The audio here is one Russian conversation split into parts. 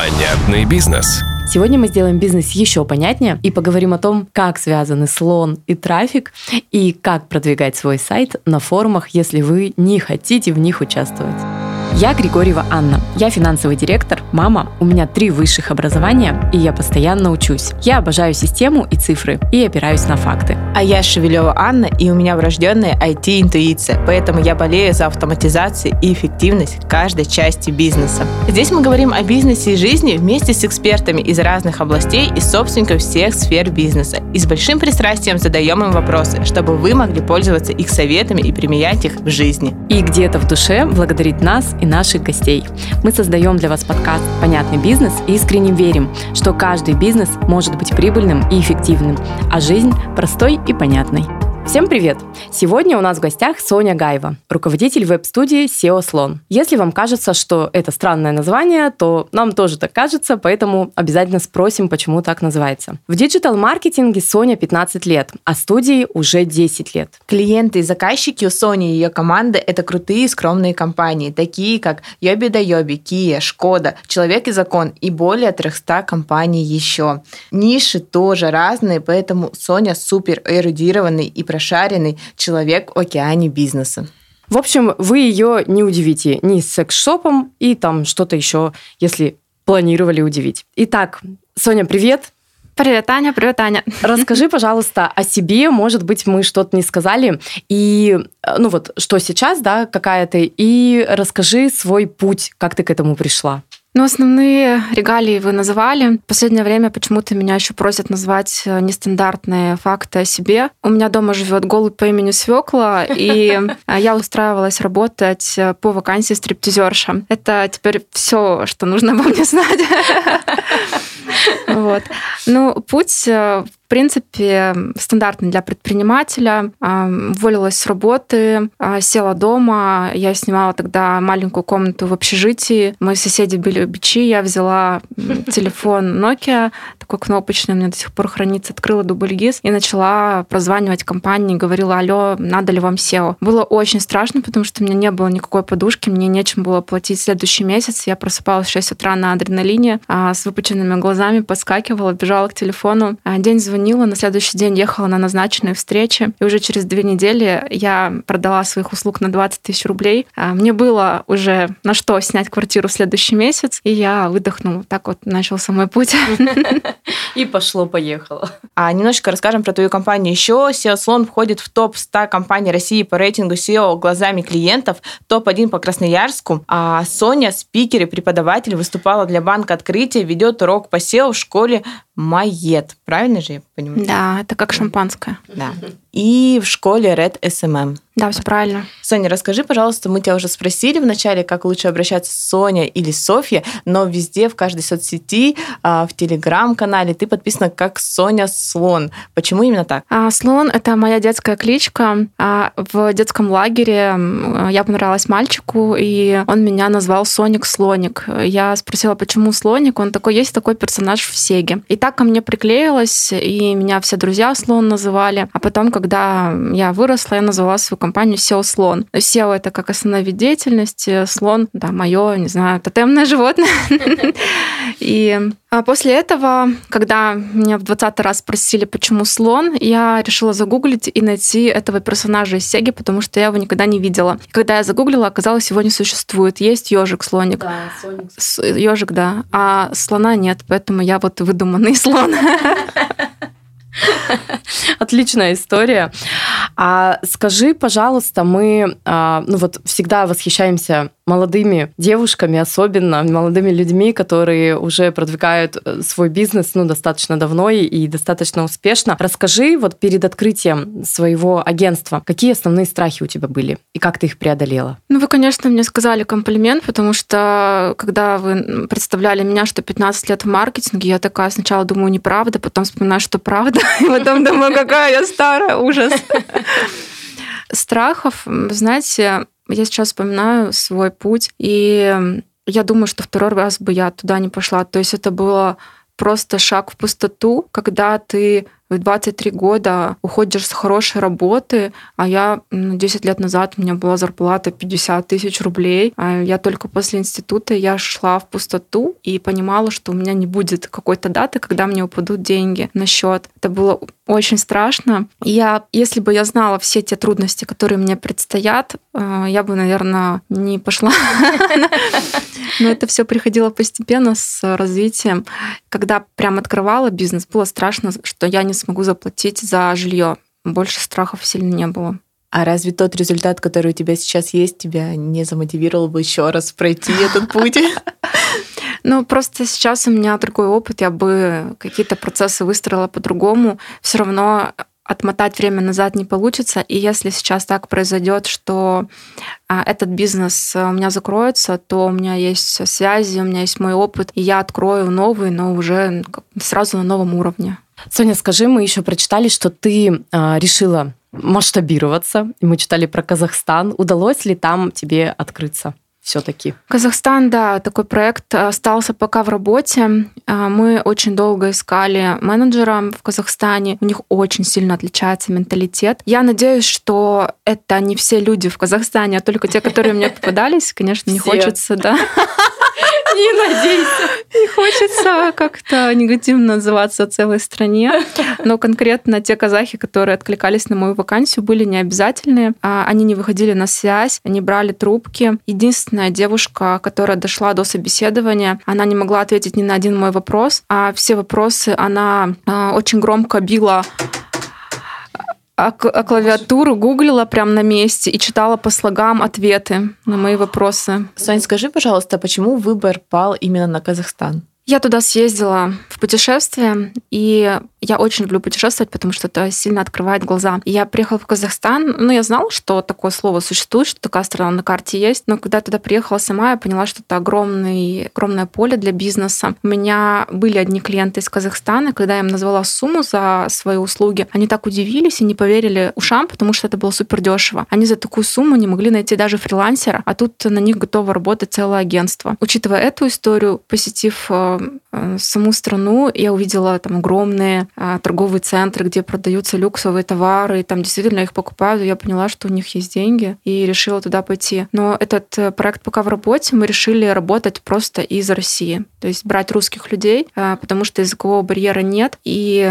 Понятный бизнес. Сегодня мы сделаем бизнес еще понятнее и поговорим о том, как связаны слон и трафик, и как продвигать свой сайт на форумах, если вы не хотите в них участвовать. Я Григорьева Анна. Я финансовый директор, мама. У меня три высших образования, и я постоянно учусь. Я обожаю систему и цифры, и опираюсь на факты. А я Шевелева Анна, и у меня врожденная IT-интуиция, поэтому я болею за автоматизацию и эффективность каждой части бизнеса. Здесь мы говорим о бизнесе и жизни вместе с экспертами из разных областей и собственников всех сфер бизнеса. И с большим пристрастием задаем им вопросы, чтобы вы могли пользоваться их советами и применять их в жизни. И где-то в душе благодарить нас и наших гостей. Мы создаем для вас подкаст «Понятный бизнес» и искренне верим, что каждый бизнес может быть прибыльным и эффективным, а жизнь простой и понятной. Всем привет! Сегодня у нас в гостях Соня Гаева, руководитель веб-студии SEO Слон. Если вам кажется, что это странное название, то нам тоже так кажется, поэтому обязательно спросим, почему так называется. В диджитал-маркетинге Соня 15 лет, а студии уже 10 лет. Клиенты и заказчики у Сони и ее команды – это крутые и скромные компании, такие как Йоби да Йоби, Kia, Шкода, Человек и Закон и более 300 компаний еще. Ниши тоже разные, поэтому Соня супер эрудированный и прошаренный человек в океане бизнеса. В общем, вы ее не удивите ни с секс-шопом и там что-то еще, если планировали удивить. Итак, Соня, привет. Привет, Аня, привет, Аня. Расскажи, пожалуйста, о себе. Может быть, мы что-то не сказали. И, ну вот, что сейчас, да, какая ты. И расскажи свой путь, как ты к этому пришла. Ну, основные регалии вы называли. В последнее время почему-то меня еще просят назвать э, нестандартные факты о себе. У меня дома живет голубь по имени Свекла, и э, я устраивалась работать э, по вакансии стриптизерша. Это теперь все, что нужно обо мне знать. Вот. Ну, путь принципе, стандартный для предпринимателя. Уволилась с работы, а, села дома. Я снимала тогда маленькую комнату в общежитии. Мои соседи были бичи. Я взяла телефон Nokia, такой кнопочный, у меня до сих пор хранится, открыла дубль ГИС и начала прозванивать компании, говорила, алло, надо ли вам SEO. Было очень страшно, потому что у меня не было никакой подушки, мне нечем было платить следующий месяц. Я просыпалась в 6 утра на адреналине, а, с выпученными глазами, подскакивала, бежала к телефону. День звонил звонила, на следующий день ехала на назначенные встречи, и уже через две недели я продала своих услуг на 20 тысяч рублей. А, мне было уже на что снять квартиру в следующий месяц, и я выдохнула. Так вот начался мой путь. И пошло-поехало. А немножечко расскажем про твою компанию еще. SEO Слон входит в топ 100 компаний России по рейтингу SEO глазами клиентов, топ-1 по Красноярску. А Соня, спикер и преподаватель, выступала для банка открытия, ведет урок по SEO в школе Майет. Правильно же я понимаю? Да, это как шампанское. Да. И в школе Red SMM. Да, все правильно. Соня, расскажи, пожалуйста, мы тебя уже спросили вначале, как лучше обращаться Соня или Софья, но везде, в каждой соцсети, а, в телеграм-канале ты подписана как Соня Слон. Почему именно так? А, Слон — это моя детская кличка. А, в детском лагере я понравилась мальчику, и он меня назвал Соник Слоник. Я спросила, почему Слоник? Он такой, есть такой персонаж в Сеге. И так ко мне приклеилось, и меня все друзья Слон называли. А потом, когда я выросла, я назвала свою компанию SEO Слон. SEO это как основной вид деятельности, слон, да, мое, не знаю, тотемное животное. И а после этого, когда меня в 20 раз спросили, почему слон, я решила загуглить и найти этого персонажа из Сеги, потому что я его никогда не видела. Когда я загуглила, оказалось, его не существует. Есть ежик слоник. Да, Ежик, да. А слона нет, поэтому я вот выдуманный слон. Отличная история. А скажи, пожалуйста, мы, а, ну вот всегда восхищаемся молодыми девушками, особенно молодыми людьми, которые уже продвигают э, свой бизнес ну, достаточно давно и достаточно успешно. Расскажи вот перед открытием своего агентства, какие основные страхи у тебя были и как ты их преодолела? Ну, вы, конечно, мне сказали комплимент, потому что когда вы представляли меня, что 15 лет в маркетинге, я такая сначала думаю, неправда, потом вспоминаю, что правда, и потом думаю, какая я старая, ужас. Страхов, знаете, я сейчас вспоминаю свой путь, и я думаю, что второй раз бы я туда не пошла. То есть это было просто шаг в пустоту, когда ты в 23 года уходишь с хорошей работы, а я 10 лет назад у меня была зарплата 50 тысяч рублей, а я только после института я шла в пустоту и понимала, что у меня не будет какой-то даты, когда мне упадут деньги на счет. Это было очень страшно. Я, если бы я знала все те трудности, которые мне предстоят, э, я бы, наверное, не пошла. Но это все приходило постепенно с развитием. Когда прям открывала бизнес, было страшно, что я не смогу заплатить за жилье. Больше страхов сильно не было. А разве тот результат, который у тебя сейчас есть, тебя не замотивировал бы еще раз пройти этот путь? Ну, просто сейчас у меня другой опыт, я бы какие-то процессы выстроила по-другому. Все равно отмотать время назад не получится. И если сейчас так произойдет, что а, этот бизнес у меня закроется, то у меня есть связи, у меня есть мой опыт, и я открою новый, но уже сразу на новом уровне. Соня, скажи, мы еще прочитали, что ты а, решила масштабироваться, мы читали про Казахстан. Удалось ли там тебе открыться? все-таки? Казахстан, да, такой проект остался пока в работе. А, мы очень долго искали менеджера в Казахстане. У них очень сильно отличается менталитет. Я надеюсь, что это не все люди в Казахстане, а только те, которые мне попадались. Конечно, не хочется, да. Не надейся. Не хочется как-то негативно называться целой стране, но конкретно те казахи, которые откликались на мою вакансию, были необязательные. А, они не выходили на связь, они брали трубки. Единственная девушка, которая дошла до собеседования, она не могла ответить ни на один мой вопрос, а все вопросы она а, очень громко била а, а клавиатуру гуглила прямо на месте и читала по слогам ответы на мои вопросы. Сань, скажи, пожалуйста, почему выбор пал именно на Казахстан? Я туда съездила в путешествие, и я очень люблю путешествовать, потому что это сильно открывает глаза. Я приехала в Казахстан, ну, я знала, что такое слово существует, что такая страна на карте есть, но когда я туда приехала сама, я поняла, что это огромный, огромное поле для бизнеса. У меня были одни клиенты из Казахстана, когда я им назвала сумму за свои услуги, они так удивились и не поверили ушам, потому что это было супер дешево. Они за такую сумму не могли найти даже фрилансера, а тут на них готово работать целое агентство. Учитывая эту историю, посетив э, э, саму страну, я увидела там огромные торговые центры, где продаются люксовые товары, и там действительно их покупают, и я поняла, что у них есть деньги, и решила туда пойти. Но этот э, проект пока в работе, мы решили работать просто из России, то есть брать русских людей, а, потому что языкового барьера нет, и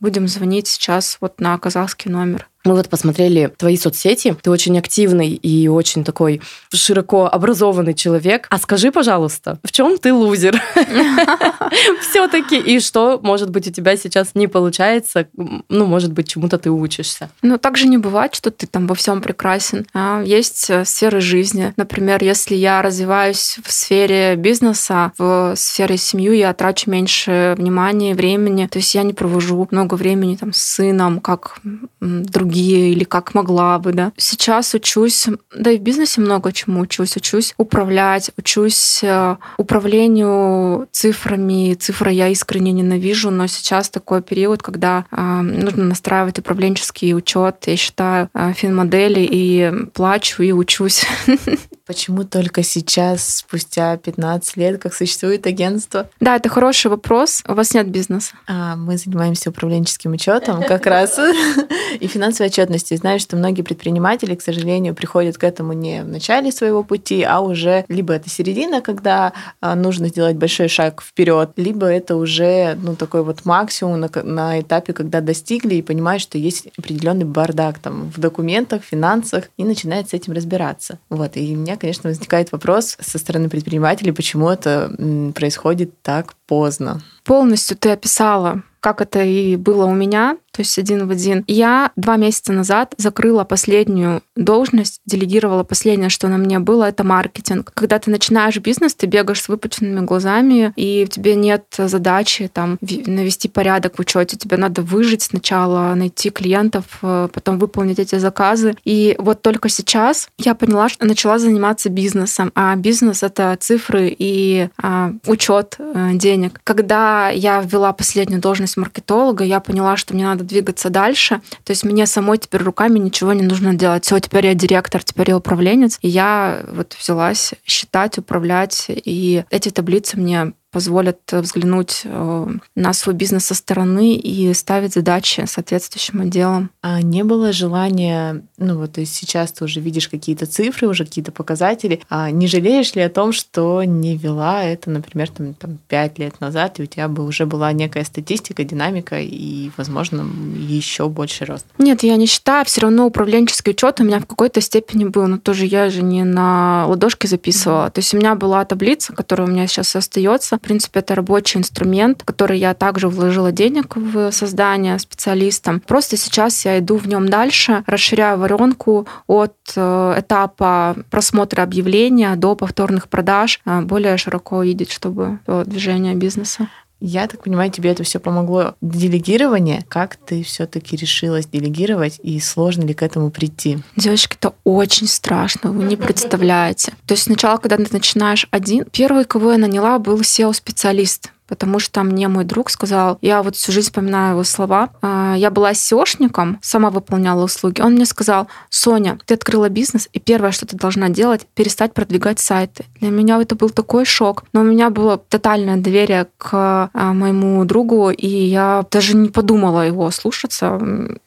будем звонить сейчас вот на казахский номер. Мы вот посмотрели твои соцсети. Ты очень активный и очень такой широко образованный человек. А скажи, пожалуйста, в чем ты лузер? Все-таки и что, может быть, у тебя сейчас не получается? Ну, может быть, чему-то ты учишься. Ну, так же не бывает, что ты там во всем прекрасен. А есть э, сферы жизни. Например, если я развиваюсь в сфере бизнеса, в сфере семьи, я трачу меньше внимания, времени. То есть я не провожу много времени там с сыном, как другие другие или как могла бы, да. Сейчас учусь, да и в бизнесе много чему учусь. Учусь управлять, учусь э, управлению цифрами. Цифры я искренне ненавижу, но сейчас такой период, когда э, нужно настраивать управленческий учет. Я считаю э, финмодели и плачу и учусь. Почему только сейчас, спустя 15 лет, как существует агентство? Да, это хороший вопрос. У вас нет бизнеса. А, мы занимаемся управленческим учетом как раз и финансовой отчетностью. Знаю, что многие предприниматели, к сожалению, приходят к этому не в начале своего пути, а уже либо это середина, когда а, нужно сделать большой шаг вперед, либо это уже ну, такой вот максимум на, на этапе, когда достигли и понимают, что есть определенный бардак там в документах, финансах, и начинают с этим разбираться. Вот. И мне конечно, возникает вопрос со стороны предпринимателей, почему это происходит так поздно. Полностью ты описала, как это и было у меня то есть один в один. Я два месяца назад закрыла последнюю должность, делегировала последнее, что на мне было, это маркетинг. Когда ты начинаешь бизнес, ты бегаешь с выпученными глазами, и у тебя нет задачи там навести порядок в учете. Тебе надо выжить сначала, найти клиентов, э, потом выполнить эти заказы. И вот только сейчас я поняла, что начала заниматься бизнесом. А бизнес — это цифры и а, учет э, денег. Когда я ввела последнюю должность маркетолога, я поняла, что мне надо двигаться дальше. То есть мне самой теперь руками ничего не нужно делать. Все, теперь я директор, теперь я управленец. И я вот взялась считать, управлять. И эти таблицы мне позволят взглянуть э, на свой бизнес со стороны и ставить задачи соответствующим отделам. А не было желания, ну вот то есть сейчас ты уже видишь какие-то цифры, уже какие-то показатели, а не жалеешь ли о том, что не вела это, например, там, там 5 лет назад, и у тебя бы уже была некая статистика, динамика и, возможно, еще больше рост? Нет, я не считаю, все равно управленческий учет у меня в какой-то степени был, но тоже я же не на ладошке записывала. Mm-hmm. То есть у меня была таблица, которая у меня сейчас остается. В принципе, это рабочий инструмент, который я также вложила денег в создание специалистам. Просто сейчас я иду в нем дальше, расширяю воронку от э, этапа просмотра объявления до повторных продаж, э, более широко видеть, чтобы движение бизнеса. Я так понимаю, тебе это все помогло. Делегирование, как ты все-таки решилась делегировать и сложно ли к этому прийти? Девочки, это очень страшно, вы не представляете. То есть сначала, когда ты начинаешь один, первый, кого я наняла, был SEO-специалист потому что мне мой друг сказал, я вот всю жизнь вспоминаю его слова, а, я была SEOшником, сама выполняла услуги. Он мне сказал, Соня, ты открыла бизнес, и первое, что ты должна делать, перестать продвигать сайты. Для меня это был такой шок. Но у меня было тотальное доверие к а, моему другу, и я даже не подумала его слушаться.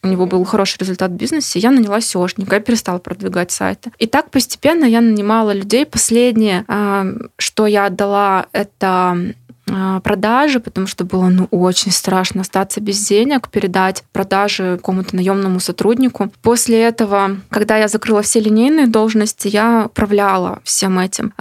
У него был хороший результат в бизнесе. Я наняла SEOшника, я перестала продвигать сайты. И так постепенно я нанимала людей. Последнее, а, что я отдала, это продажи, потому что было ну, очень страшно остаться без денег, передать продажи какому-то наемному сотруднику. После этого, когда я закрыла все линейные должности, я управляла всем этим.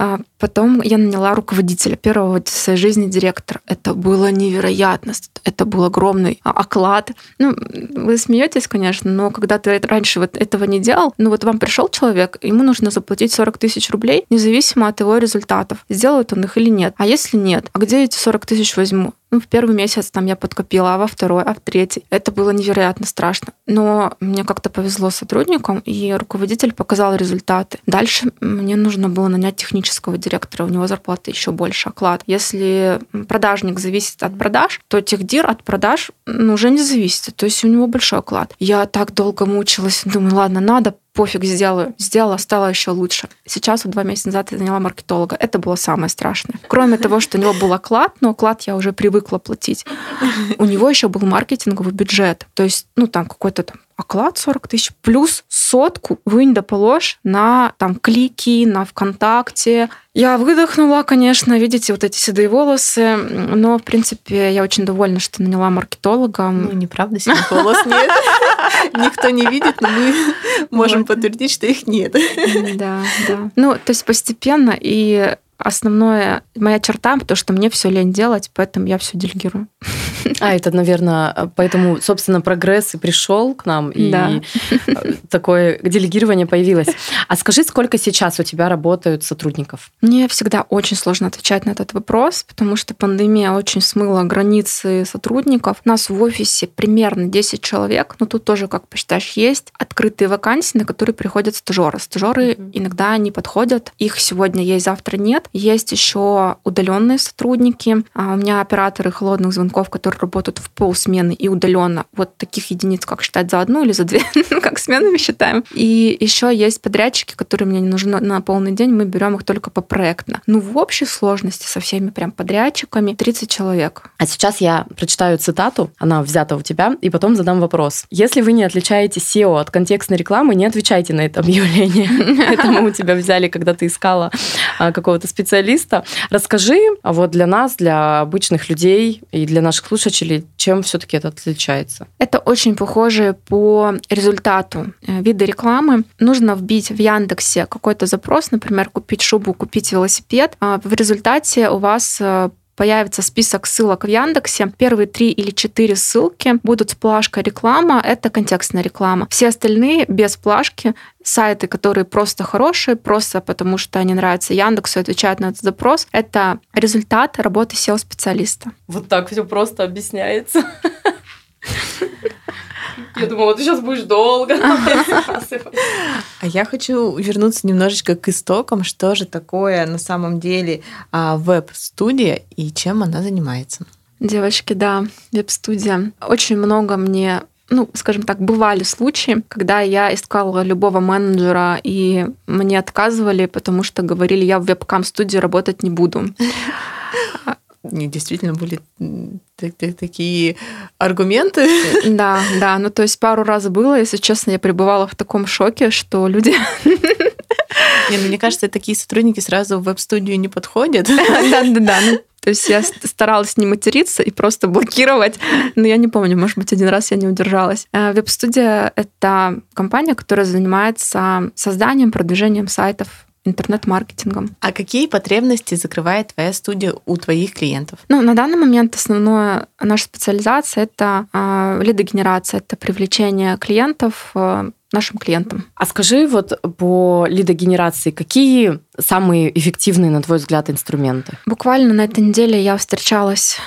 А потом я наняла руководителя, первого в своей жизни директора. Это было невероятно. Это был огромный оклад. Ну, вы смеетесь, конечно, но когда ты раньше вот этого не делал, ну вот вам пришел человек, ему нужно заплатить 40 тысяч рублей, независимо от его результатов. Сделает он их или нет. А если нет, а где эти 40 тысяч возьму? Ну, в первый месяц там я подкопила, а во второй, а в третий. Это было невероятно страшно. Но мне как-то повезло с сотрудником, и руководитель показал результаты. Дальше мне нужно было нанять технического директора, у него зарплата еще больше, оклад. Если продажник зависит от продаж, то техдир от продаж ну, уже не зависит, то есть у него большой оклад. Я так долго мучилась, думаю, ладно, надо пофиг, сделаю. Сделала, стало еще лучше. Сейчас, вот два месяца назад, я заняла маркетолога. Это было самое страшное. Кроме того, что у него был оклад, но оклад я уже привыкла платить. У него еще был маркетинговый бюджет. То есть, ну, там какой-то там оклад 40 тысяч, плюс сотку вынь да положь на там клики, на ВКонтакте. Я выдохнула, конечно, видите, вот эти седые волосы, но, в принципе, я очень довольна, что наняла маркетолога. Ну, неправда, седых волос нет. Никто не видит, но мы можем подтвердить, что их нет. Да, да. Ну, то есть постепенно, и основное моя черта, то, что мне все лень делать, поэтому я все делегирую. А, это, наверное, поэтому, собственно, прогресс и пришел к нам, и да. такое делегирование появилось. А скажи, сколько сейчас у тебя работают сотрудников? Мне всегда очень сложно отвечать на этот вопрос, потому что пандемия очень смыла границы сотрудников. У нас в офисе примерно 10 человек, но тут тоже, как посчитаешь, есть открытые вакансии, на которые приходят стажеры. Стажеры mm-hmm. иногда не подходят, их сегодня есть, завтра нет. Есть еще удаленные сотрудники. А у меня операторы холодных звонков, которые работают в полсмены и удаленно. Вот таких единиц, как считать за одну или за две, ну, как сменами считаем. И еще есть подрядчики, которые мне не нужны на полный день, мы берем их только по проектно. Ну, в общей сложности со всеми прям подрядчиками 30 человек. А сейчас я прочитаю цитату, она взята у тебя, и потом задам вопрос. Если вы не отличаете SEO от контекстной рекламы, не отвечайте на это объявление. Это мы у тебя взяли, когда ты искала а, какого-то специалиста специалиста. Расскажи вот для нас, для обычных людей и для наших слушателей, чем все-таки это отличается? Это очень похоже по результату э, вида рекламы. Нужно вбить в Яндексе какой-то запрос, например, купить шубу, купить велосипед. А в результате у вас э, появится список ссылок в Яндексе. Первые три или четыре ссылки будут с плашкой реклама, это контекстная реклама. Все остальные без плашки сайты, которые просто хорошие, просто потому что они нравятся Яндексу, отвечают на этот запрос, это результат работы SEO-специалиста. Вот так все просто объясняется. Я думала, ты сейчас будешь долго А я хочу вернуться немножечко к истокам. Что же такое на самом деле а, веб-студия и чем она занимается? Девочки, да, веб-студия. Очень много мне ну, скажем так, бывали случаи, когда я искала любого менеджера, и мне отказывали, потому что говорили, я в вебкам-студии работать не буду. Не, действительно были такие аргументы. Да, да. Ну, то есть пару раз было, если честно, я пребывала в таком шоке, что люди не, ну, мне кажется, такие сотрудники сразу в веб-студию не подходят. Да-да-да. Ну, то есть я старалась не материться и просто блокировать. Но я не помню, может быть, один раз я не удержалась. Э, веб-студия — это компания, которая занимается созданием, продвижением сайтов интернет-маркетингом. А какие потребности закрывает твоя студия у твоих клиентов? Ну, на данный момент основная наша специализация — это э, лидогенерация, это привлечение клиентов э, нашим клиентам. А скажи вот по лидогенерации, какие самые эффективные, на твой взгляд, инструменты? Буквально на этой неделе я встречалась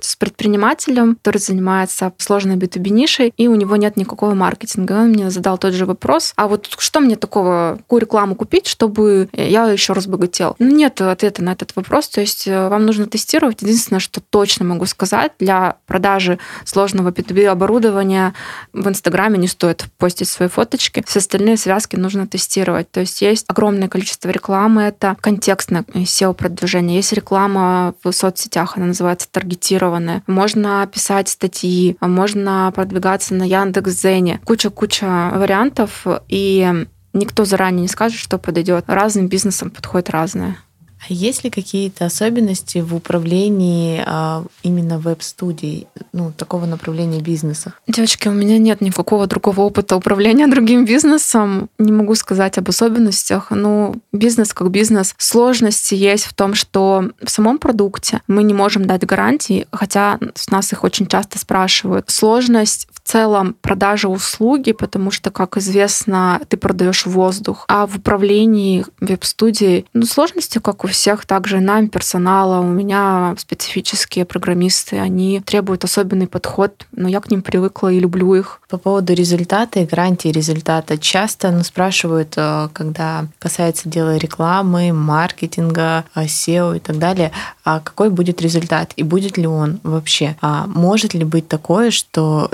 с предпринимателем, который занимается сложной B2B нишей, и у него нет никакого маркетинга. Он мне задал тот же вопрос, а вот что мне такого, какую рекламу купить, чтобы я еще разбогател? Ну, нет ответа на этот вопрос, то есть э, вам нужно тестировать. Единственное, что точно могу сказать, для продажи сложного B2B оборудования в Инстаграме не стоит постить свои фоточки, все остальные связки нужно тестировать. То есть есть огромное количество рекламы, это контекстное SEO-продвижение, есть реклама в соцсетях, она называется таргетированное. Можно писать статьи, можно продвигаться на Яндекс.Зене. Куча-куча вариантов, и никто заранее не скажет, что подойдет. Разным бизнесам подходит разное. А есть ли какие-то особенности в управлении а, именно веб-студией, ну, такого направления бизнеса? Девочки, у меня нет никакого другого опыта управления другим бизнесом. Не могу сказать об особенностях. но бизнес как бизнес. Сложности есть в том, что в самом продукте мы не можем дать гарантии, хотя нас их очень часто спрашивают. Сложность в целом продажи услуги, потому что, как известно, ты продаешь воздух. А в управлении веб-студией ну, сложности, как у всех, также нам, персонала, у меня специфические программисты, они требуют особенный подход, но я к ним привыкла и люблю их. По поводу результата и гарантии результата. Часто ну, спрашивают, э, когда касается дела рекламы, маркетинга, э, SEO и так далее, а какой будет результат и будет ли он вообще? А может ли быть такое, что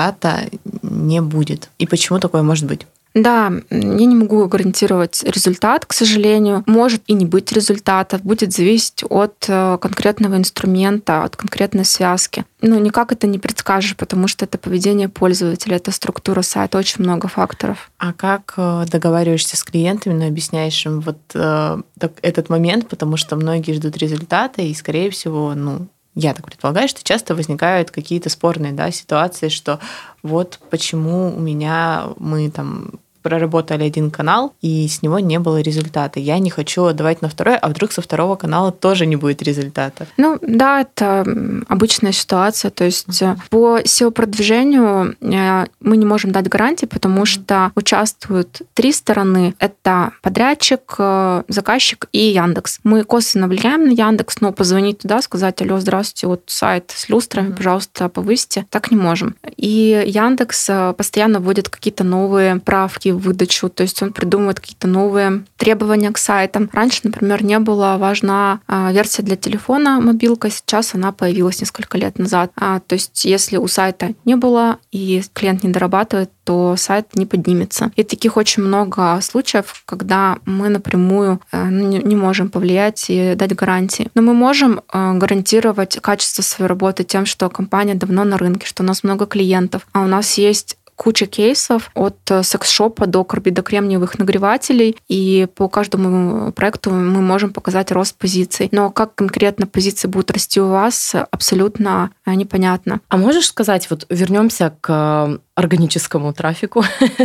результата не будет? И почему такое может быть? Да, я не могу гарантировать результат, к сожалению. Может и не быть результата, будет зависеть от э, конкретного инструмента, от конкретной связки. Ну, никак это не предскажешь, потому что это поведение пользователя, это структура сайта, очень много факторов. А как э, договариваешься с клиентами, ну, объясняешь им вот э, этот момент, потому что многие ждут результата, и, скорее всего, ну, я так предполагаю, что часто возникают какие-то спорные да, ситуации, что вот почему у меня мы там проработали один канал, и с него не было результата. Я не хочу отдавать на второй, а вдруг со второго канала тоже не будет результата. Ну да, это обычная ситуация. То есть uh-huh. по SEO-продвижению э, мы не можем дать гарантии, потому что участвуют три стороны. Это подрядчик, э, заказчик и Яндекс. Мы косвенно влияем на Яндекс, но позвонить туда, сказать, алло, здравствуйте, вот сайт с люстрами, пожалуйста, повысьте. Так не можем. И Яндекс постоянно вводит какие-то новые правки, в выдачу, то есть он придумывает какие-то новые требования к сайтам. Раньше, например, не была важна а, версия для телефона, мобилка, сейчас она появилась несколько лет назад. А, то есть если у сайта не было и клиент не дорабатывает, то сайт не поднимется. И таких очень много случаев, когда мы напрямую э, ну, не можем повлиять и дать гарантии. Но мы можем э, гарантировать качество своей работы тем, что компания давно на рынке, что у нас много клиентов, а у нас есть куча кейсов от э, секс-шопа до карбидокремниевых нагревателей, и по каждому проекту мы можем показать рост позиций. Но как конкретно позиции будут расти у вас, абсолютно э, непонятно. А можешь сказать, вот вернемся к органическому трафику.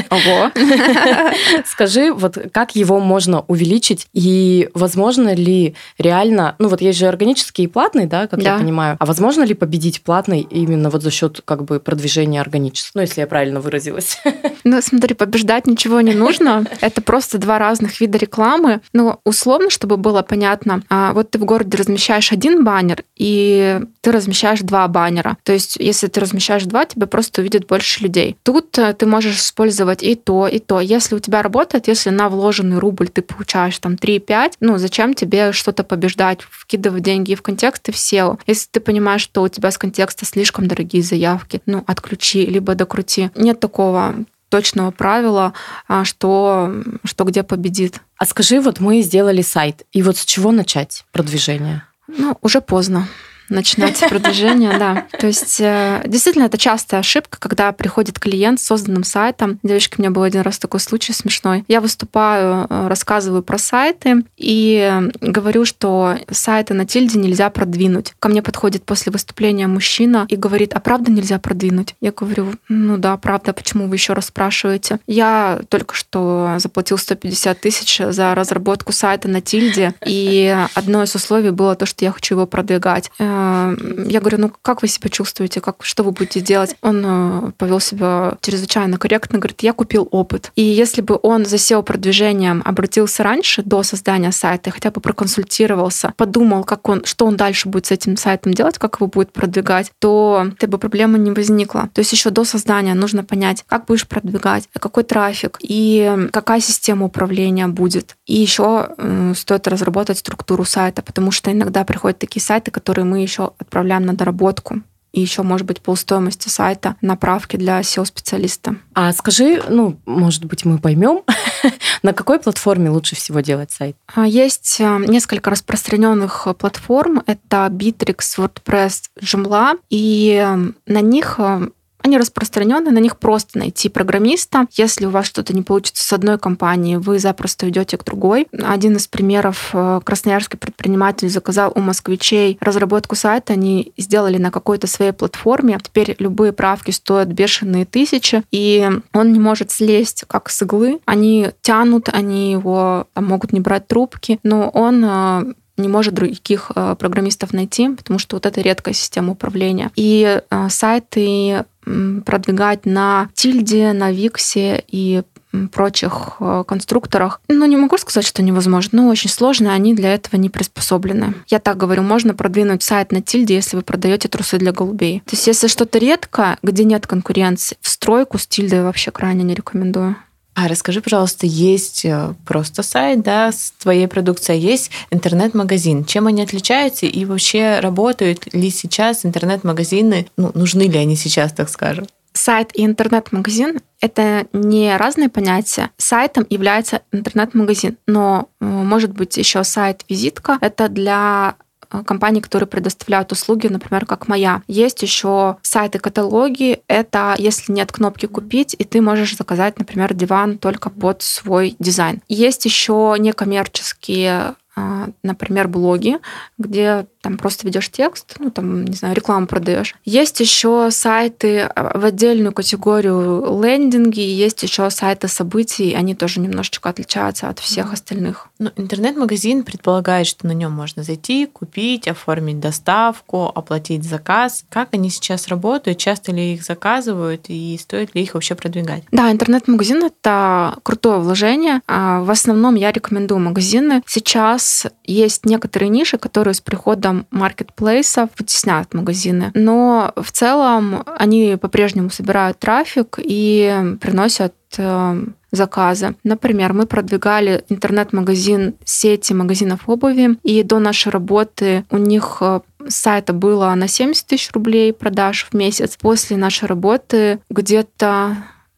Ого. Скажи, вот как его можно увеличить и возможно ли реально, ну вот есть же органический и платный, да, как да. я понимаю, а возможно ли победить платный именно вот за счет как бы продвижения органического, ну если я правильно выразилась? Ну смотри, побеждать ничего не нужно, это просто два разных вида рекламы, но условно, чтобы было понятно, а, вот ты в городе размещаешь один баннер и ты размещаешь два баннера, то есть если ты размещаешь два, тебя просто увидит больше людей. Тут э, ты можешь использовать и то, и то. Если у тебя работает, если на вложенный рубль ты получаешь там 3-5, ну зачем тебе что-то побеждать, вкидывать деньги в контекст и в SEO? Если ты понимаешь, что у тебя с контекста слишком дорогие заявки, ну отключи, либо докрути. Нет такого точного правила, а, что, что где победит. А скажи, вот мы сделали сайт, и вот с чего начать продвижение? Ну, уже поздно начинать продвижение, да. То есть э, действительно это частая ошибка, когда приходит клиент с созданным сайтом. Девочки, у меня был один раз такой случай смешной. Я выступаю, э, рассказываю про сайты и говорю, что сайты на тильде нельзя продвинуть. Ко мне подходит после выступления мужчина и говорит, а правда нельзя продвинуть? Я говорю, ну да, правда, почему вы еще раз спрашиваете? Я только что заплатил 150 тысяч за разработку сайта на тильде, и одно из условий было то, что я хочу его продвигать э, я говорю, ну как вы себя чувствуете, как, что вы будете делать? Он э, повел себя чрезвычайно корректно, говорит, я купил опыт. И если бы он за SEO-продвижением обратился раньше, до создания сайта, хотя бы проконсультировался, подумал, как он, что он дальше будет с этим сайтом делать, как его будет продвигать, то этой бы проблемы не возникло. То есть еще до создания нужно понять, как будешь продвигать, какой трафик и какая система управления будет. И еще э, стоит разработать структуру сайта, потому что иногда приходят такие сайты, которые мы еще отправляем на доработку и еще, может быть, полстоимости сайта направки для SEO-специалиста. А скажи, ну, может быть, мы поймем, на какой платформе лучше всего делать сайт? А, есть э, несколько распространенных платформ. Это Bittrex, WordPress, Joomla. И э, на них э, они распространены, на них просто найти программиста. Если у вас что-то не получится с одной компанией, вы запросто идете к другой. Один из примеров э, красноярский предприниматель заказал у москвичей разработку сайта, они сделали на какой-то своей платформе. Теперь любые правки стоят бешеные тысячи, и он не может слезть как с иглы. Они тянут, они его там, могут не брать трубки, но он э, не может других э, программистов найти, потому что вот это редкая система управления. И сайты продвигать на Тильде, на Виксе и прочих э, конструкторах. Ну, не могу сказать, что невозможно, но очень сложно, они для этого не приспособлены. Я так говорю, можно продвинуть сайт на тильде, если вы продаете трусы для голубей. То есть, если что-то редко, где нет конкуренции, в стройку с тильдой вообще крайне не рекомендую. А расскажи, пожалуйста, есть э, просто сайт, да, с твоей продукцией, есть интернет-магазин. Чем они отличаются и вообще работают ли сейчас интернет-магазины, ну, нужны ли они сейчас, так скажем? Сайт и интернет-магазин — это не разные понятия. Сайтом является интернет-магазин, но э, может быть еще сайт-визитка. Это для компаний, которые предоставляют услуги, например, как моя. Есть еще сайты-каталоги. Это если нет кнопки «Купить», и ты можешь заказать, например, диван только под свой дизайн. Есть еще некоммерческие а, например, блоги, где там просто ведешь текст, ну там, не знаю, рекламу продаешь. Есть еще сайты а, в отдельную категорию лендинги, есть еще сайты событий, они тоже немножечко отличаются от всех остальных. Ну, интернет-магазин предполагает, что на нем можно зайти, купить, оформить доставку, оплатить заказ. Как они сейчас работают? Часто ли их заказывают и стоит ли их вообще продвигать? Да, интернет-магазин это крутое вложение. А, в основном я рекомендую магазины. Сейчас есть некоторые ниши, которые с приходом маркетплейсов вытесняют магазины. Но в целом они по-прежнему собирают трафик и приносят э, заказы. Например, мы продвигали интернет-магазин сети магазинов обуви, и до нашей работы у них э, сайта было на 70 тысяч рублей продаж в месяц. После нашей работы где-то,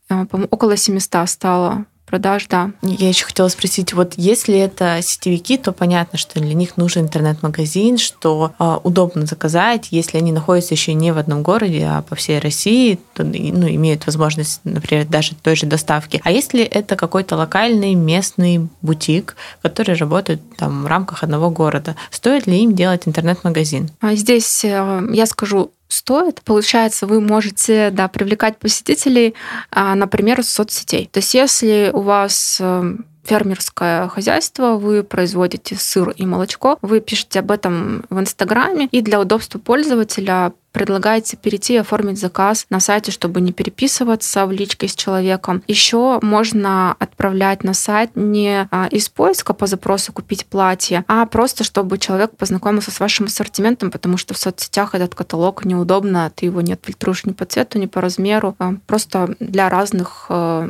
э, около 700 стало продаж, да. Я еще хотела спросить, вот если это сетевики, то понятно, что для них нужен интернет-магазин, что э, удобно заказать, если они находятся еще не в одном городе, а по всей России, то ну, имеют возможность, например, даже той же доставки. А если это какой-то локальный местный бутик, который работает там в рамках одного города, стоит ли им делать интернет-магазин? А здесь э, я скажу стоит. Получается, вы можете да, привлекать посетителей, а, например, из соцсетей. То есть если у вас эм, фермерское хозяйство, вы производите сыр и молочко, вы пишете об этом в Инстаграме, и для удобства пользователя предлагаете перейти и оформить заказ на сайте, чтобы не переписываться в личке с человеком. Еще можно отправлять на сайт не а, из поиска по запросу купить платье, а просто чтобы человек познакомился с вашим ассортиментом, потому что в соцсетях этот каталог неудобно, ты его не отфильтруешь ни по цвету, ни по размеру, а просто для разных э,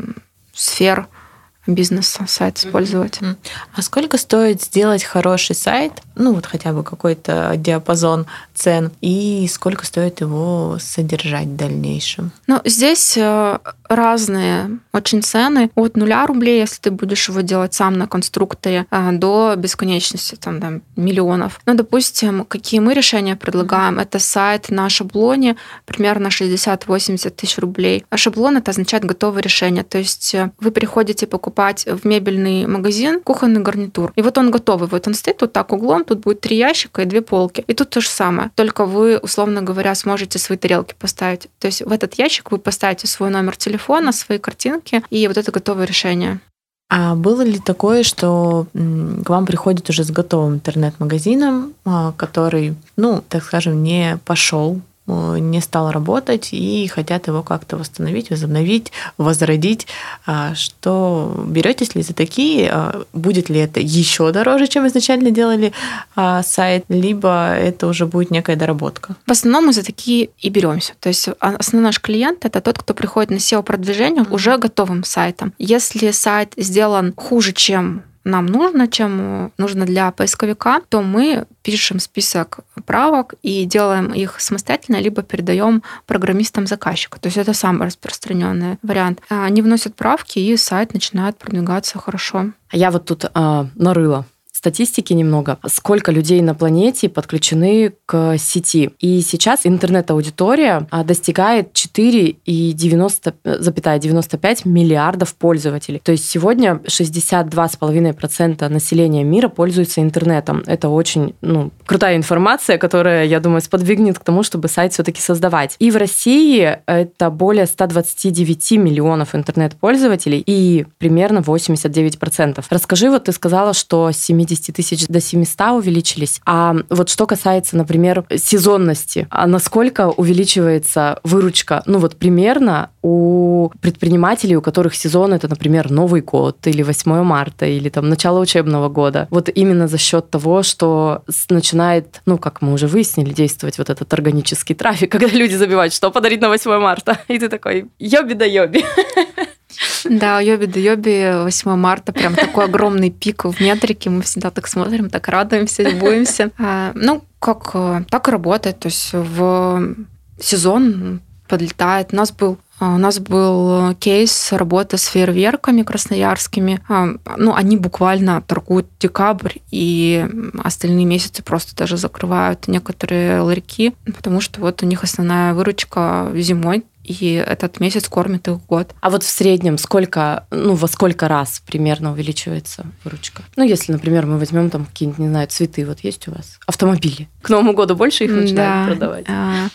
сфер бизнеса сайт использовать. А сколько стоит сделать хороший сайт, ну вот хотя бы какой-то диапазон цен, и сколько стоит его содержать в дальнейшем? Ну, здесь э, разные очень цены. От нуля рублей, если ты будешь его делать сам на конструкторе, а, до бесконечности, там, да, миллионов. Ну, допустим, какие мы решения предлагаем? Это сайт на шаблоне, примерно 60-80 тысяч рублей. А шаблон это означает готовое решение. То есть э, вы приходите покупать в мебельный магазин кухонный гарнитур. И вот он готовый. Вот он стоит вот так углом, тут будет три ящика и две полки. И тут то же самое. Только вы, условно говоря, сможете свои тарелки поставить. То есть в этот ящик вы поставите свой номер телефона, свои картинки и вот это готовое решение. А было ли такое, что к вам приходит уже с готовым интернет-магазином, а, который, ну, так скажем, не пошел не стал работать и хотят его как-то восстановить, возобновить, возродить. А что беретесь ли за такие? А будет ли это еще дороже, чем изначально делали а, сайт, либо это уже будет некая доработка? В основном мы за такие и беремся. То есть основной наш клиент это тот, кто приходит на SEO-продвижение уже готовым сайтом. Если сайт сделан хуже, чем нам нужно, чем нужно для поисковика, то мы пишем список правок и делаем их самостоятельно, либо передаем программистам заказчика. То есть это самый распространенный вариант. Они вносят правки, и сайт начинает продвигаться хорошо. Я вот тут э, нарыла статистики немного, сколько людей на планете подключены к сети. И сейчас интернет-аудитория а, достигает 4,95 миллиардов пользователей. То есть сегодня 62,5% населения мира пользуются интернетом. Это очень ну, крутая информация, которая, я думаю, сподвигнет к тому, чтобы сайт все-таки создавать. И в России это более 129 миллионов интернет-пользователей и примерно 89%. Расскажи, вот ты сказала, что 70 50 тысяч до 700 увеличились. А вот что касается, например, сезонности, а насколько увеличивается выручка? Ну вот примерно у предпринимателей, у которых сезон это, например, Новый год или 8 марта или там начало учебного года. Вот именно за счет того, что начинает, ну как мы уже выяснили, действовать вот этот органический трафик, когда люди забивают, что подарить на 8 марта. И ты такой, йоби да йоби. Да, Йоби да Йоби 8 марта, прям такой огромный пик в метрике. Мы всегда так смотрим, так радуемся, любуемся. А, ну, как э, так работает. То есть в сезон подлетает. У нас был а, у нас был кейс работы с фейерверками красноярскими. А, ну, они буквально торгуют декабрь, и остальные месяцы просто даже закрывают некоторые ларьки, потому что вот у них основная выручка зимой и этот месяц кормит их год. А вот в среднем сколько, ну, во сколько раз примерно увеличивается выручка? Ну, если, например, мы возьмем там какие-нибудь, не знаю, цветы, вот есть у вас автомобили. К Новому году больше их начинают да. продавать? А,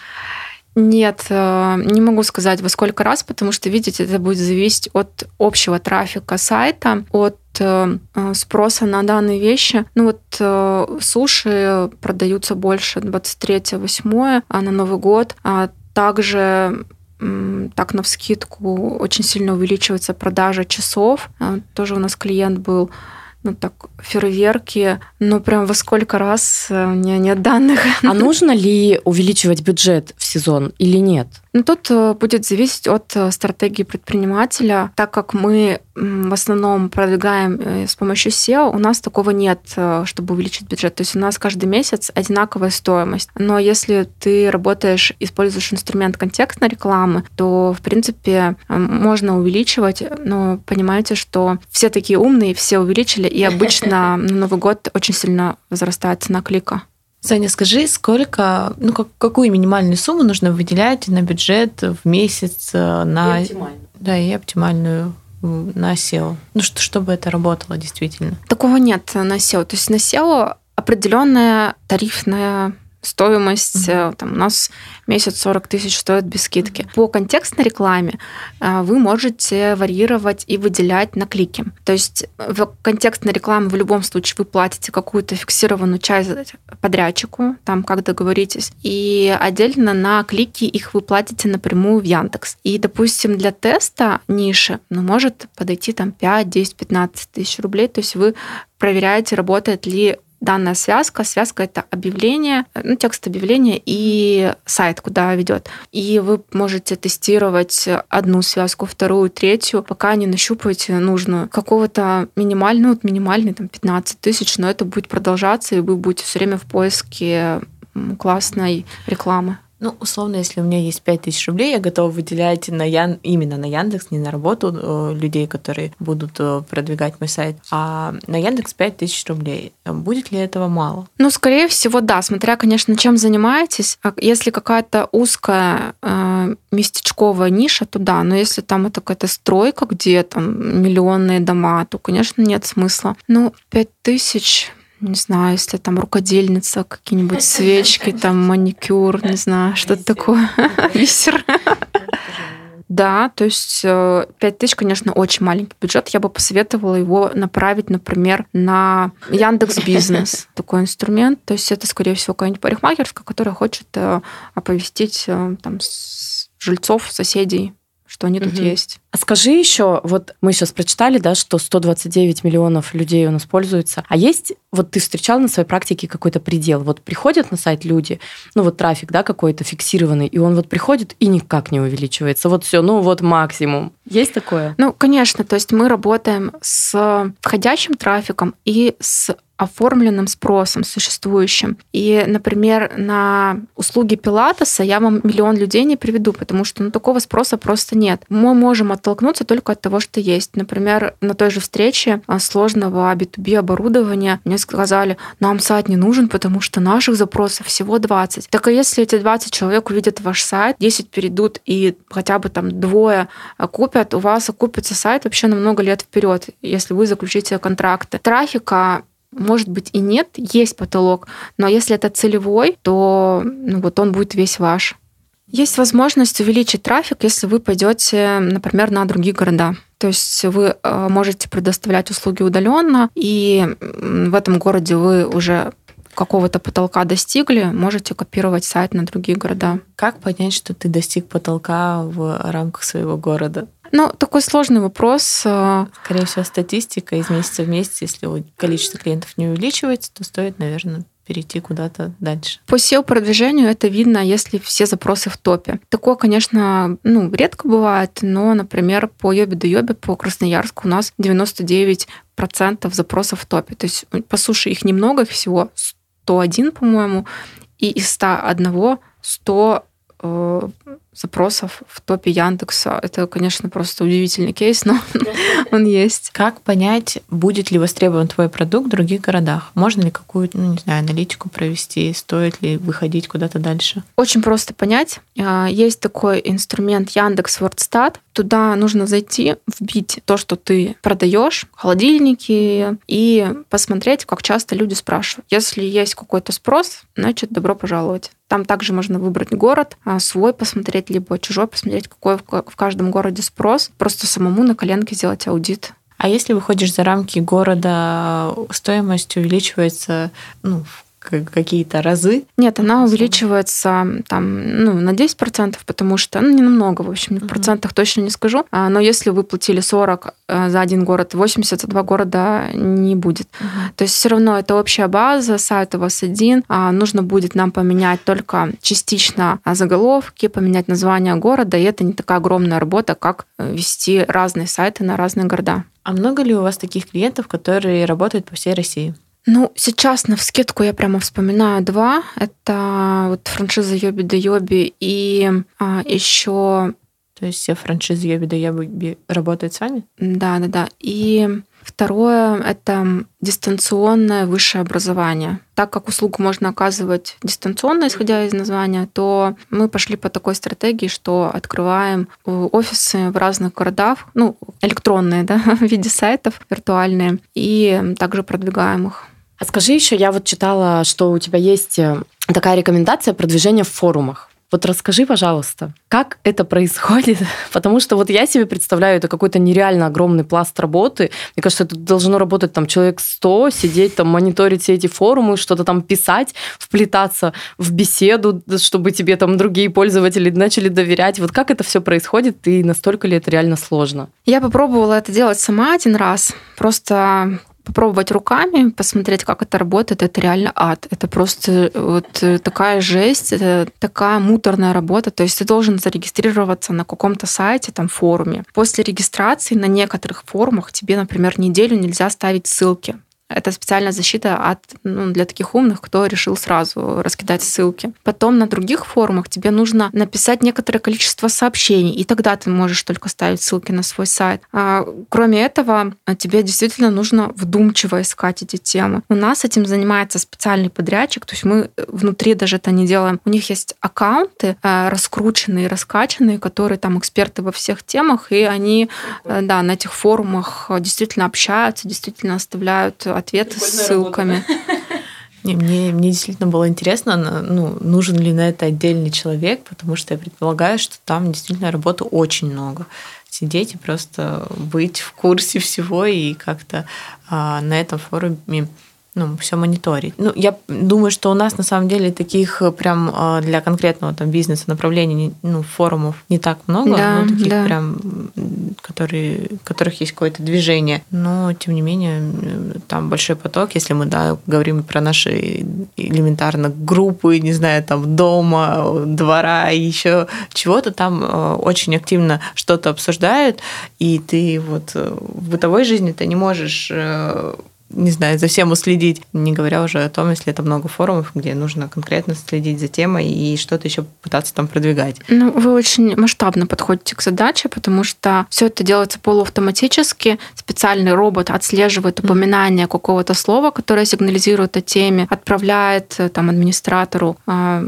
нет, э, не могу сказать во сколько раз, потому что, видите, это будет зависеть от общего трафика сайта, от э, спроса на данные вещи. Ну вот э, суши продаются больше 23-8, а на Новый год. А также так на вскидку очень сильно увеличивается продажа часов. А, тоже у нас клиент был ну так, фейерверки, ну прям во сколько раз у меня нет данных. А нужно ли увеличивать бюджет в сезон или нет? Ну, тут э, будет зависеть от э, стратегии предпринимателя. Так как мы в основном продвигаем э, с помощью SEO, у нас такого нет, чтобы увеличить бюджет. То есть у нас каждый месяц одинаковая стоимость. Но если ты работаешь, используешь инструмент контекстной рекламы, то, в принципе, можно увеличивать, но понимаете, что все такие умные, все увеличили, и обычно на Новый год очень сильно возрастает цена клика. Саня, скажи, сколько, ну, как, какую минимальную сумму нужно выделять на бюджет в месяц э, на... И оптимальную. Да, и оптимальную на SEO. Ну, что, чтобы это работало действительно. Такого нет на SEO. То есть на SEO определенная тарифная стоимость. Mm-hmm. Там, у нас месяц 40 тысяч стоит без скидки. По контекстной рекламе э, вы можете варьировать и выделять на клики. То есть в контекстной рекламе в любом случае вы платите какую-то фиксированную часть подрядчику, там как договоритесь, и отдельно на клики их вы платите напрямую в Яндекс. И, допустим, для теста ниши ну, может подойти там 5, 10, 15 тысяч рублей. То есть вы проверяете, работает ли данная связка. Связка — это объявление, ну, текст объявления и сайт, куда ведет. И вы можете тестировать одну связку, вторую, третью, пока не нащупаете нужную. Какого-то минимального, вот минимальный, там, 15 тысяч, но это будет продолжаться, и вы будете все время в поиске классной рекламы. Ну, условно, если у меня есть 5000 рублей, я готова выделять на Ян... именно на Яндекс, не на работу э, людей, которые будут э, продвигать мой сайт, а на Яндекс 5000 рублей. Будет ли этого мало? Ну, скорее всего, да, смотря, конечно, чем занимаетесь. А если какая-то узкая э, местечковая ниша, то да, но если там это какая-то стройка, где там миллионные дома, то, конечно, нет смысла. Ну, 5000 не знаю, если там рукодельница, какие-нибудь свечки, там маникюр, не знаю, что-то такое, бисер. Да, то есть 5 э, тысяч, конечно, очень маленький бюджет. Я бы посоветовала его направить, например, на Яндекс Бизнес, такой инструмент. То есть это, скорее всего, какая-нибудь парикмахерская, которая хочет э, оповестить э, там, жильцов, соседей что они тут угу. есть. А скажи еще, вот мы сейчас прочитали, да, что 129 миллионов людей у нас пользуются. А есть, вот ты встречал на своей практике какой-то предел? Вот приходят на сайт люди, ну вот трафик, да, какой-то фиксированный, и он вот приходит и никак не увеличивается. Вот все, ну вот максимум. Есть такое? Ну, конечно, то есть мы работаем с входящим трафиком и с оформленным спросом существующим. И, например, на услуги Пилатеса я вам миллион людей не приведу, потому что ну, такого спроса просто нет. Мы можем оттолкнуться только от того, что есть. Например, на той же встрече а, сложного B2B оборудования мне сказали, нам сайт не нужен, потому что наших запросов всего 20. Так а если эти 20 человек увидят ваш сайт, 10 перейдут и хотя бы там двое купят, у вас окупится сайт вообще на много лет вперед, если вы заключите контракты. Трафика может быть и нет, есть потолок, но если это целевой, то ну, вот он будет весь ваш. Есть возможность увеличить трафик, если вы пойдете, например, на другие города. То есть вы э, можете предоставлять услуги удаленно, и в этом городе вы уже какого-то потолка достигли, можете копировать сайт на другие города. Как понять, что ты достиг потолка в рамках своего города? Ну, такой сложный вопрос. Э, Скорее всего, статистика из месяца в месяц, если количество клиентов не увеличивается, то стоит, наверное, перейти куда-то дальше. По SEO-продвижению это видно, если все запросы в топе. Такое, конечно, ну, редко бывает, но, например, по Йобе до Йобе, по Красноярску у нас 99% запросов в топе. То есть по суше их немного, их всего 101, по-моему, и из 101 100 э, запросов в топе Яндекса. Это, конечно, просто удивительный кейс, но он есть. Как понять, будет ли востребован твой продукт в других городах? Можно ли какую-то, ну, не знаю, аналитику провести? Стоит ли выходить куда-то дальше? Очень просто понять. А, есть такой инструмент Яндекс Вордстат. Туда нужно зайти, вбить то, что ты продаешь, холодильники, и посмотреть, как часто люди спрашивают. Если есть какой-то спрос, значит, добро пожаловать. Там также можно выбрать город, а, свой посмотреть, либо чужой посмотреть, какой в каждом городе спрос. Просто самому на коленке сделать аудит. А если выходишь за рамки города, стоимость увеличивается ну, какие-то разы? Нет, она увеличивается там, ну, на 10%, потому что, ну, не намного, в общем, в процентах точно не скажу. А, но если вы платили 40 э, за один город, 80 за два города не будет. То есть все равно это общая база, сайт у вас один. А нужно будет нам поменять только частично заголовки, поменять название города, и это не такая огромная работа, как э, вести разные сайты на разные города. А много ли у вас таких клиентов, которые работают по всей России? Ну, сейчас на вскидку я прямо вспоминаю два. Это вот франшиза Йоби да Йоби и а, еще... То есть все франшизы Йоби да Йоби работают с вами? Да, да, да. И второе — это дистанционное высшее образование. Так как услугу можно оказывать дистанционно, исходя из названия, то мы пошли по такой стратегии, что открываем офисы в разных городах, ну, электронные, да, в виде сайтов виртуальные, и также продвигаем их. А скажи еще, я вот читала, что у тебя есть э, такая рекомендация продвижения в форумах. Вот расскажи, пожалуйста, как это происходит? Потому что вот я себе представляю, это какой-то нереально огромный пласт работы. Мне кажется, это должно работать там человек 100, сидеть там, мониторить все эти форумы, что-то там писать, вплетаться в беседу, чтобы тебе там другие пользователи начали доверять. Вот как это все происходит и настолько ли это реально сложно? Я попробовала это делать сама один раз. Просто попробовать руками, посмотреть, как это работает, это реально ад. Это просто вот такая жесть, это такая муторная работа. То есть ты должен зарегистрироваться на каком-то сайте, там, форуме. После регистрации на некоторых форумах тебе, например, неделю нельзя ставить ссылки Это специальная защита от, ну, для таких умных, кто решил сразу раскидать ссылки. Потом на других форумах тебе нужно написать некоторое количество сообщений, и тогда ты можешь только ставить ссылки на свой сайт. А, кроме этого, тебе действительно нужно вдумчиво искать эти темы. У нас этим занимается специальный подрядчик, то есть мы внутри даже это не делаем. У них есть аккаунты э, раскрученные, раскачанные, которые там эксперты во всех темах, и они э, да, на этих форумах действительно общаются, действительно оставляют ответы с ссылками. Не, мне, мне действительно было интересно, ну, нужен ли на это отдельный человек, потому что я предполагаю, что там действительно работы очень много. Сидеть и просто быть в курсе всего и как-то а, на этом форуме ну, все мониторить. Ну, я думаю, что у нас на самом деле таких э, прям а, для конкретного там бизнеса направлений, ну, форумов не так много, да, ну, таких да. прям, которые, в которых есть какое-то движение. Но, тем не менее, там большой поток. Если мы, да, говорим про наши элементарно группы, не знаю, там, дома, двора еще чего-то, там э, очень активно что-то обсуждают, и ты вот э, в бытовой жизни ты не можешь не знаю, за всем уследить, не говоря уже о том, если это много форумов, где нужно конкретно следить за темой и что-то еще пытаться там продвигать. Ну, вы очень масштабно подходите к задаче, потому что все это делается полуавтоматически. Специальный робот отслеживает упоминание какого-то слова, которое сигнализирует о теме, отправляет э, там администратору а,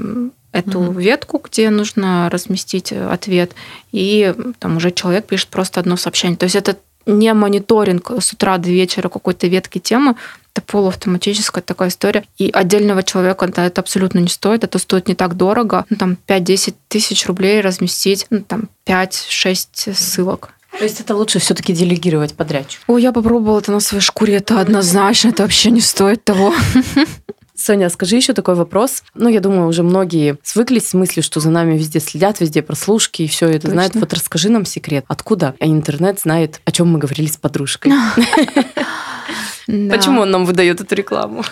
эту mm-hmm. ветку, где нужно разместить ответ, и там уже человек пишет просто одно сообщение. То есть это не мониторинг с утра до вечера какой-то ветки темы, это полуавтоматическая такая история. И отдельного человека да, это абсолютно не стоит. Это стоит не так дорого. Ну, там 5-10 тысяч рублей разместить, ну, там 5-6 ссылок. То есть это лучше все-таки делегировать подрядчику? О, я попробовала это на своей шкуре, это однозначно, это вообще не стоит того. Соня, скажи еще такой вопрос. Ну, я думаю, уже многие свыклись с мыслью, что за нами везде следят, везде прослушки и все это Точно. знают. Вот расскажи нам секрет. Откуда интернет знает, о чем мы говорили с подружкой? Почему он нам выдает эту рекламу?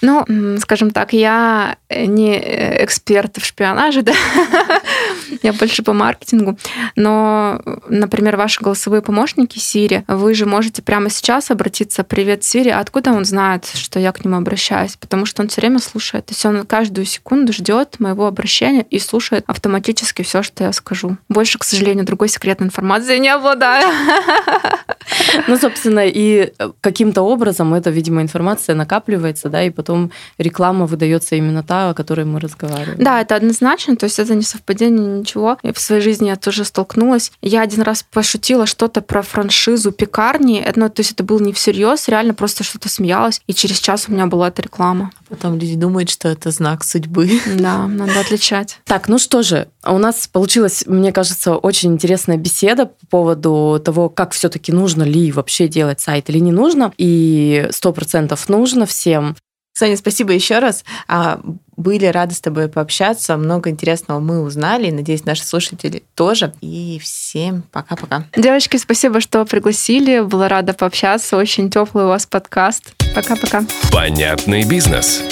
Ну, скажем так, я не эксперт в шпионаже, да, я больше по маркетингу. Но, например, ваши голосовые помощники Сири, вы же можете прямо сейчас обратиться «Привет, Сири», откуда он знает, что я к нему обращаюсь? Потому что он все время слушает. То есть он каждую секунду ждет моего обращения и слушает автоматически все, что я скажу. Больше, к сожалению, другой секретной информации не обладаю. Ну, собственно, и каким-то образом эта, видимо, информация накапливается, да, и потом реклама выдается именно та, о которой мы разговариваем. Да, это однозначно, то есть это не совпадение, ничего. И в своей жизни я тоже столкнулась. Я один раз пошутила что-то про франшизу пекарни, ну, то есть это было не всерьез, реально просто что-то смеялась, и через час у меня была эта реклама. Потом люди думают, что это знак судьбы. Да, надо отличать. Так, ну что же, у нас получилась, мне кажется, очень интересная беседа по поводу того, как все-таки нужно ли вообще делать сайт или не нужно. И сто процентов нужно всем. Соня, спасибо еще раз. А, были рады с тобой пообщаться. Много интересного мы узнали. Надеюсь, наши слушатели тоже. И всем пока-пока. Девочки, спасибо, что пригласили. Была рада пообщаться. Очень теплый у вас подкаст. Пока-пока. Понятный бизнес.